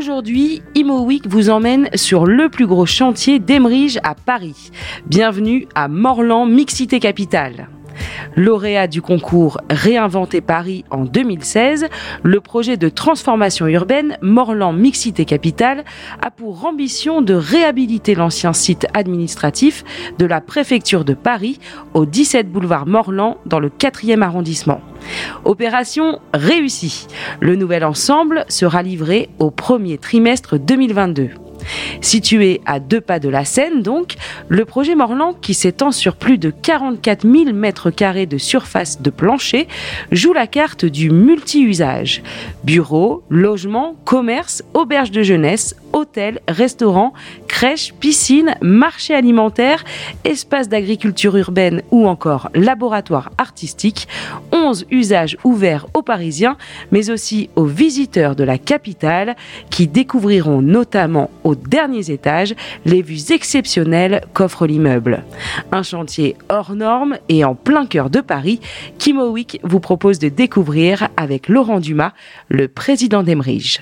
Aujourd'hui, ImoWeek vous emmène sur le plus gros chantier d'Emerige à Paris. Bienvenue à Morlan Mixité Capitale. Lauréat du concours Réinventer Paris en 2016, le projet de transformation urbaine Morlan Mixité Capitale a pour ambition de réhabiliter l'ancien site administratif de la préfecture de Paris au 17 boulevard Morlan dans le 4e arrondissement. Opération réussie. Le nouvel ensemble sera livré au premier trimestre 2022. Situé à deux pas de la Seine, donc, le projet Morland, qui s'étend sur plus de 44 000 mètres carrés de surface de plancher, joue la carte du multi-usage. Bureaux, logements, commerce, auberges de jeunesse, hôtels, restaurants, crèches, piscines, marchés alimentaires, espaces d'agriculture urbaine ou encore laboratoires artistiques. 11 usages ouverts aux Parisiens, mais aussi aux visiteurs de la capitale qui découvriront notamment aux derniers étages les vues exceptionnelles qu'offre l'immeuble. Un chantier hors norme et en plein cœur de Paris qu'Imowick vous propose de découvrir avec Laurent Dumas, le président d'Emerige.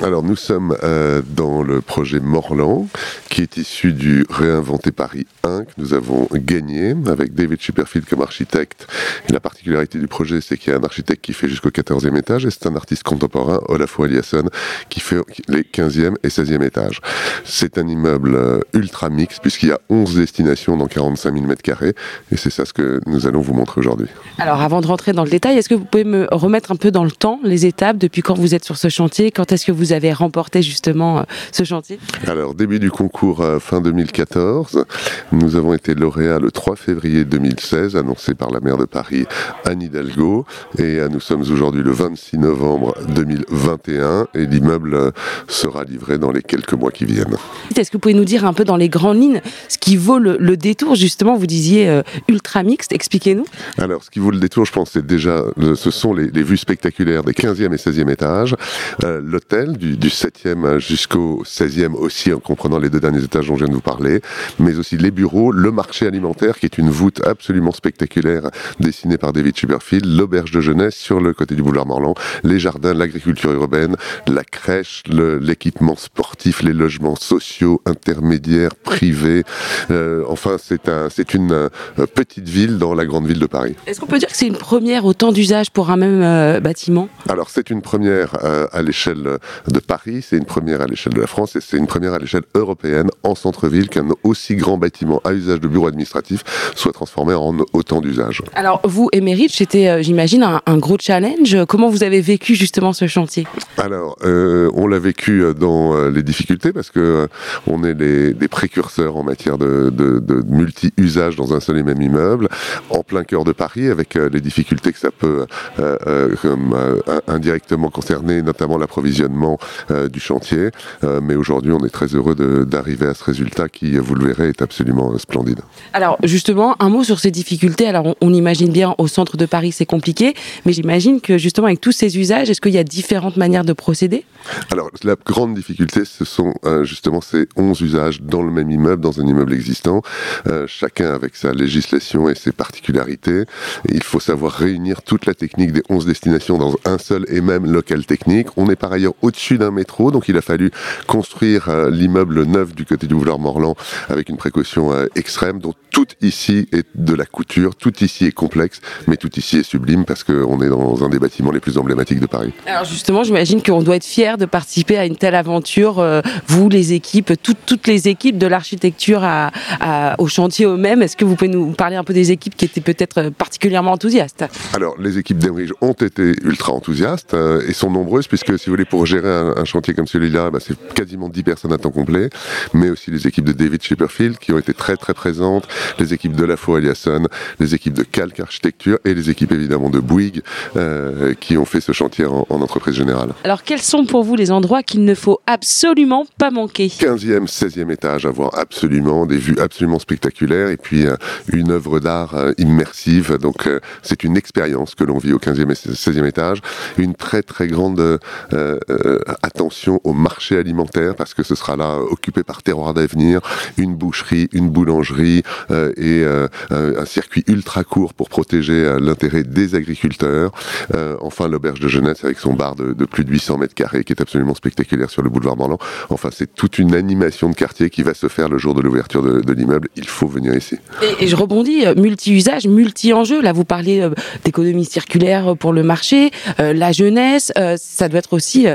Alors nous sommes euh, dans le projet Morland, qui est issu du Réinventer Paris 1 que nous avons gagné avec David Chipperfield comme architecte. La particularité du projet, c'est qu'il y a un architecte qui fait jusqu'au 14e étage et c'est un artiste contemporain, Olafur Eliasson, qui fait les 15e et 16e étages. C'est un immeuble euh, ultra mix puisqu'il y a 11 destinations dans 45 000 mètres carrés et c'est ça ce que nous allons vous montrer aujourd'hui. Alors avant de rentrer dans le détail, est-ce que vous pouvez me remettre un peu dans le temps les étapes depuis quand vous êtes sur ce chantier, quand est-ce que vous vous avez remporté justement euh, ce chantier. Alors, début du concours euh, fin 2014, nous avons été lauréats le 3 février 2016, annoncé par la maire de Paris, Anne Hidalgo, et euh, nous sommes aujourd'hui le 26 novembre 2021, et l'immeuble sera livré dans les quelques mois qui viennent. Est-ce que vous pouvez nous dire un peu dans les grandes lignes ce qui vaut le, détour? Justement, vous disiez ultra mixte, expliquez-nous. Alors, ce qui vaut le détour, je pense, c'est déjà, ce sont les, vues spectaculaires des 15e et 16e étages, l'hôtel du, du 7e jusqu'au 16e aussi, en comprenant les deux derniers étages dont je viens de vous parler, mais aussi les bureaux, le marché alimentaire qui est une voûte absolument spectaculaire dessinée par David Schuberfield, l'auberge de jeunesse sur le côté du boulevard Morland, les jardins, l'agriculture urbaine, la crèche, l'équipement sportif, les logements sociaux, intermédiaires, privés. Euh, enfin, c'est un, c'est une euh, petite ville dans la grande ville de Paris. Est-ce qu'on peut dire que c'est une première autant d'usage pour un même euh, bâtiment? Alors, c'est une première à l'échelle de Paris c'est une première à l'échelle de la France et c'est une première à l'échelle européenne en centre-ville qu'un aussi grand bâtiment à usage de bureau administratif soit transformé en autant d'usages. Alors vous, Emerit, c'était, euh, j'imagine, un, gros challenge. Comment vous avez vécu justement ce chantier? Alors, euh, on l'a vécu euh, dans les difficultés parce que on est des, précurseurs en matière de, multi-usage dans un seul et même immeuble, en plein cœur de Paris, avec les difficultés que ça peut indirectement concerner, notamment l'approvisionnement euh, du chantier. Euh, mais aujourd'hui, on est très heureux d'arriver à ce résultat qui, vous le verrez, est absolument euh, splendide. Alors justement, un mot sur ces difficultés. Alors on, imagine bien au centre de Paris, c'est compliqué, mais j'imagine que justement avec tous ces usages, est-ce qu'il y a différentes manières de procéder? Alors la grande difficulté, ce sont justement ces 11 usages dans le même immeuble, dans un immeuble existant, chacun avec sa législation et ses particularités. il faut savoir réunir toute la technique des 11 destinations dans un seul et même local technique. On est par ailleurs au-dessus d'un métro, donc il a fallu construire euh, l'immeuble neuf du côté du boulevard Morland avec une précaution euh, extrême. Donc tout ici est de la couture, tout ici est complexe, mais tout ici est sublime parce qu'on est dans un des bâtiments les plus emblématiques de Paris. Alors justement, j'imagine qu'on doit être fier de participer à une telle aventure. Euh, vous, les équipes, toutes les équipes de l'architecture au chantier eux-mêmes. Est-ce que vous pouvez nous parler un peu des équipes qui étaient peut-être particulièrement enthousiastes? Alors les équipes d'Emrige ont été ultra enthousiastes et sont nombreuses puisque si vous voulez pour gérer un, un, chantier comme celui-là, bah, c'est quasiment 10 personnes à temps complet, mais aussi les équipes de David Schipperfield qui ont été très très présentes, les équipes de la Eliasson, les équipes de Calc Architecture et les équipes évidemment de Bouygues euh, qui ont fait ce chantier en, entreprise générale. Alors quels sont pour vous les endroits qu'il ne faut absolument pas manquer? 15e, 16e étage, avoir absolument des vues absolument spectaculaires et puis euh, une œuvre d'art euh, immersive. Donc c'est une expérience que l'on vit au 15e et 16e étage. Une très très grande attention au marché alimentaire parce que ce sera là occupé par terroir d'avenir, une boucherie, une boulangerie et un circuit ultra court pour protéger l'intérêt des agriculteurs. enfin, l'auberge de jeunesse avec son bar de, plus de 800 mètres carrés qui est absolument spectaculaire sur le boulevard Morland. Enfin, c'est toute une animation de quartier qui va se faire le jour de l'ouverture de, l'immeuble. Il faut venir ici. Et, je rebondis, multi-usage, multi-enjeux. Là, vous parlez d'économie circulaire pour le marché, la jeunesse, ça doit être aussi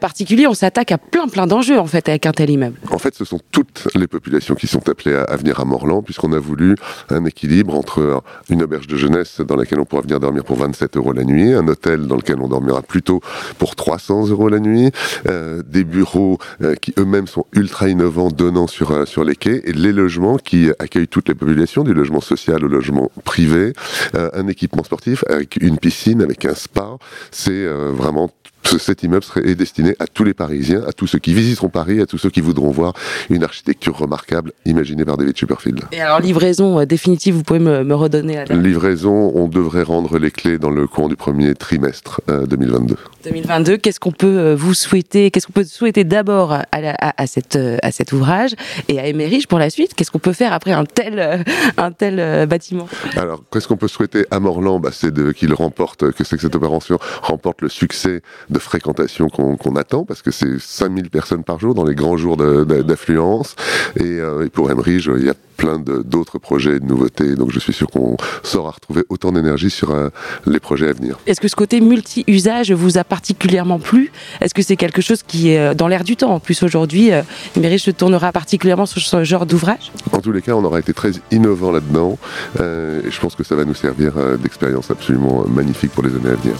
particulier. On s'attaque à plein plein d'enjeux en fait avec un tel immeuble. En fait, ce sont toutes les populations qui sont appelées à, venir à Morland, puisqu'on a voulu un équilibre entre une auberge de jeunesse dans laquelle on pourra venir dormir pour 27 euros la nuit, un hôtel dans lequel on dormira plutôt pour 300 euros la nuit, euh, des bureaux euh, qui eux-mêmes sont ultra innovants, donnant sur euh, sur les quais, et les logements qui accueillent toutes les populations, du logement social au logement privé, un équipement sportif avec une piscine, avec un spa. C'est vraiment cet immeuble serait, est destiné à tous les Parisiens, à tous ceux qui visiteront Paris, à tous ceux qui voudront voir une architecture remarquable imaginée par David Chipperfield. Et alors, livraison euh, définitive, vous pouvez me, redonner la date Livraison, on devrait rendre les clés dans le courant du premier trimestre 2022. Euh, 2022, qu'est-ce qu'on peut euh, vous souhaiter Qu'est-ce qu'on peut souhaiter d'abord à, à, cette, à cet ouvrage et à Emerich pour la suite Qu'est-ce qu'on peut faire après un tel, un tel bâtiment? Alors, qu'est-ce qu'on peut souhaiter à Morland? Bah, C'est qu'il remporte, que c'est que cette opération remporte le succès de fréquentation qu'on attend, parce que c'est 5000 personnes par jour dans les grands jours d'affluence. Euh, et, pour Emerige, il y a plein d'autres projets de nouveautés, donc je suis sûr qu'on saura retrouver autant d'énergie sur euh, les projets à venir. Est-ce que ce côté multi-usage vous a particulièrement plu? Est-ce que c'est quelque chose qui est euh, dans l'air du temps? En plus, aujourd'hui, Emerige se tournera particulièrement sur ce genre d'ouvrage? En tous les cas, on aura été très innovant là-dedans, et je pense que ça va nous servir d'expérience absolument magnifique pour les années à venir.